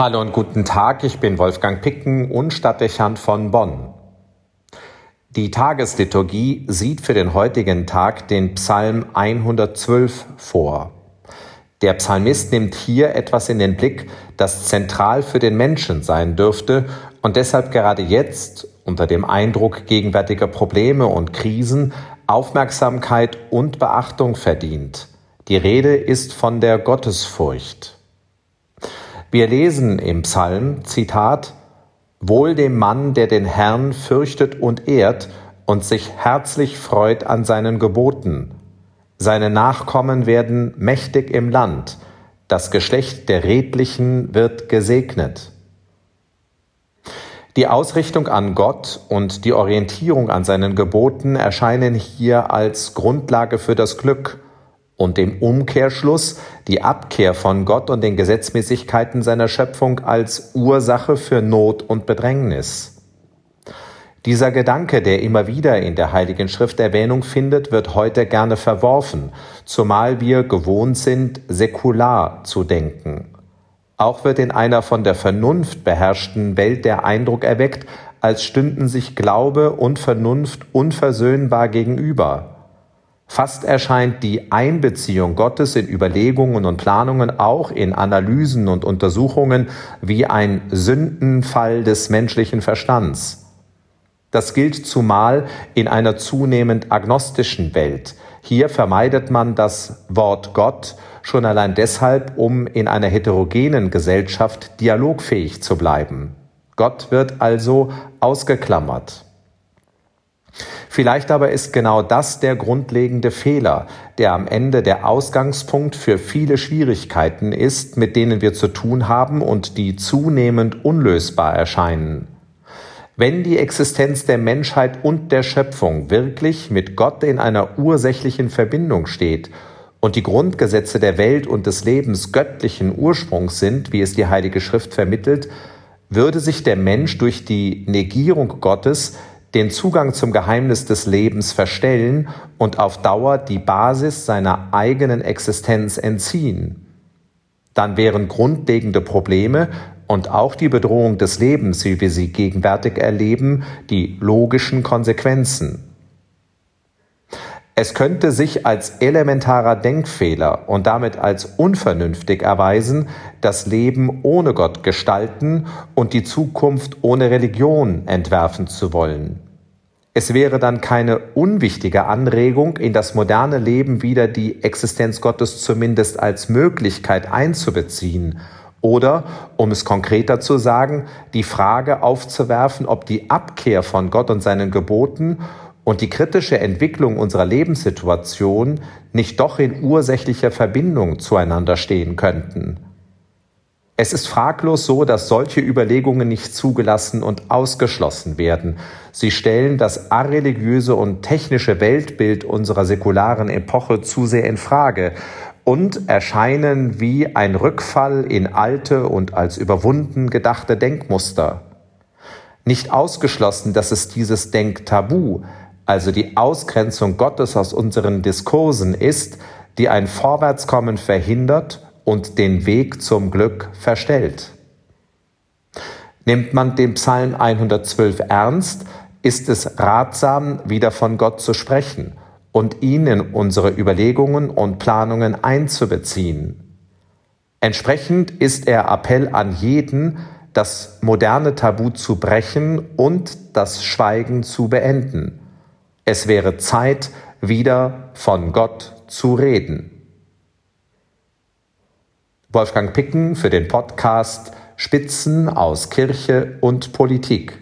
Hallo und guten Tag, ich bin Wolfgang Picken und Stadtdechant von Bonn. Die Tagesliturgie sieht für den heutigen Tag den Psalm 112 vor. Der Psalmist nimmt hier etwas in den Blick, das zentral für den Menschen sein dürfte und deshalb gerade jetzt, unter dem Eindruck gegenwärtiger Probleme und Krisen, Aufmerksamkeit und Beachtung verdient. Die Rede ist von der Gottesfurcht. Wir lesen im Psalm, Zitat, Wohl dem Mann, der den Herrn fürchtet und ehrt und sich herzlich freut an seinen Geboten. Seine Nachkommen werden mächtig im Land, das Geschlecht der Redlichen wird gesegnet. Die Ausrichtung an Gott und die Orientierung an seinen Geboten erscheinen hier als Grundlage für das Glück und dem Umkehrschluss die Abkehr von Gott und den Gesetzmäßigkeiten seiner Schöpfung als Ursache für Not und Bedrängnis. Dieser Gedanke, der immer wieder in der Heiligen Schrift Erwähnung findet, wird heute gerne verworfen, zumal wir gewohnt sind, säkular zu denken. Auch wird in einer von der Vernunft beherrschten Welt der Eindruck erweckt, als stünden sich Glaube und Vernunft unversöhnbar gegenüber. Fast erscheint die Einbeziehung Gottes in Überlegungen und Planungen auch in Analysen und Untersuchungen wie ein Sündenfall des menschlichen Verstands. Das gilt zumal in einer zunehmend agnostischen Welt. Hier vermeidet man das Wort Gott schon allein deshalb, um in einer heterogenen Gesellschaft dialogfähig zu bleiben. Gott wird also ausgeklammert. Vielleicht aber ist genau das der grundlegende Fehler, der am Ende der Ausgangspunkt für viele Schwierigkeiten ist, mit denen wir zu tun haben und die zunehmend unlösbar erscheinen. Wenn die Existenz der Menschheit und der Schöpfung wirklich mit Gott in einer ursächlichen Verbindung steht und die Grundgesetze der Welt und des Lebens göttlichen Ursprungs sind, wie es die Heilige Schrift vermittelt, würde sich der Mensch durch die Negierung Gottes den Zugang zum Geheimnis des Lebens verstellen und auf Dauer die Basis seiner eigenen Existenz entziehen. Dann wären grundlegende Probleme und auch die Bedrohung des Lebens, wie wir sie gegenwärtig erleben, die logischen Konsequenzen. Es könnte sich als elementarer Denkfehler und damit als unvernünftig erweisen, das Leben ohne Gott gestalten und die Zukunft ohne Religion entwerfen zu wollen. Es wäre dann keine unwichtige Anregung, in das moderne Leben wieder die Existenz Gottes zumindest als Möglichkeit einzubeziehen oder, um es konkreter zu sagen, die Frage aufzuwerfen, ob die Abkehr von Gott und seinen Geboten und die kritische Entwicklung unserer Lebenssituation nicht doch in ursächlicher Verbindung zueinander stehen könnten. Es ist fraglos so, dass solche Überlegungen nicht zugelassen und ausgeschlossen werden. Sie stellen das areligiöse und technische Weltbild unserer säkularen Epoche zu sehr in Frage und erscheinen wie ein Rückfall in alte und als überwunden gedachte Denkmuster. Nicht ausgeschlossen, dass es dieses Denktabu, also die Ausgrenzung Gottes aus unseren Diskursen ist, die ein Vorwärtskommen verhindert und den Weg zum Glück verstellt. Nimmt man den Psalm 112 ernst, ist es ratsam, wieder von Gott zu sprechen und ihn in unsere Überlegungen und Planungen einzubeziehen. Entsprechend ist er Appell an jeden, das moderne Tabu zu brechen und das Schweigen zu beenden. Es wäre Zeit, wieder von Gott zu reden. Wolfgang Picken für den Podcast Spitzen aus Kirche und Politik.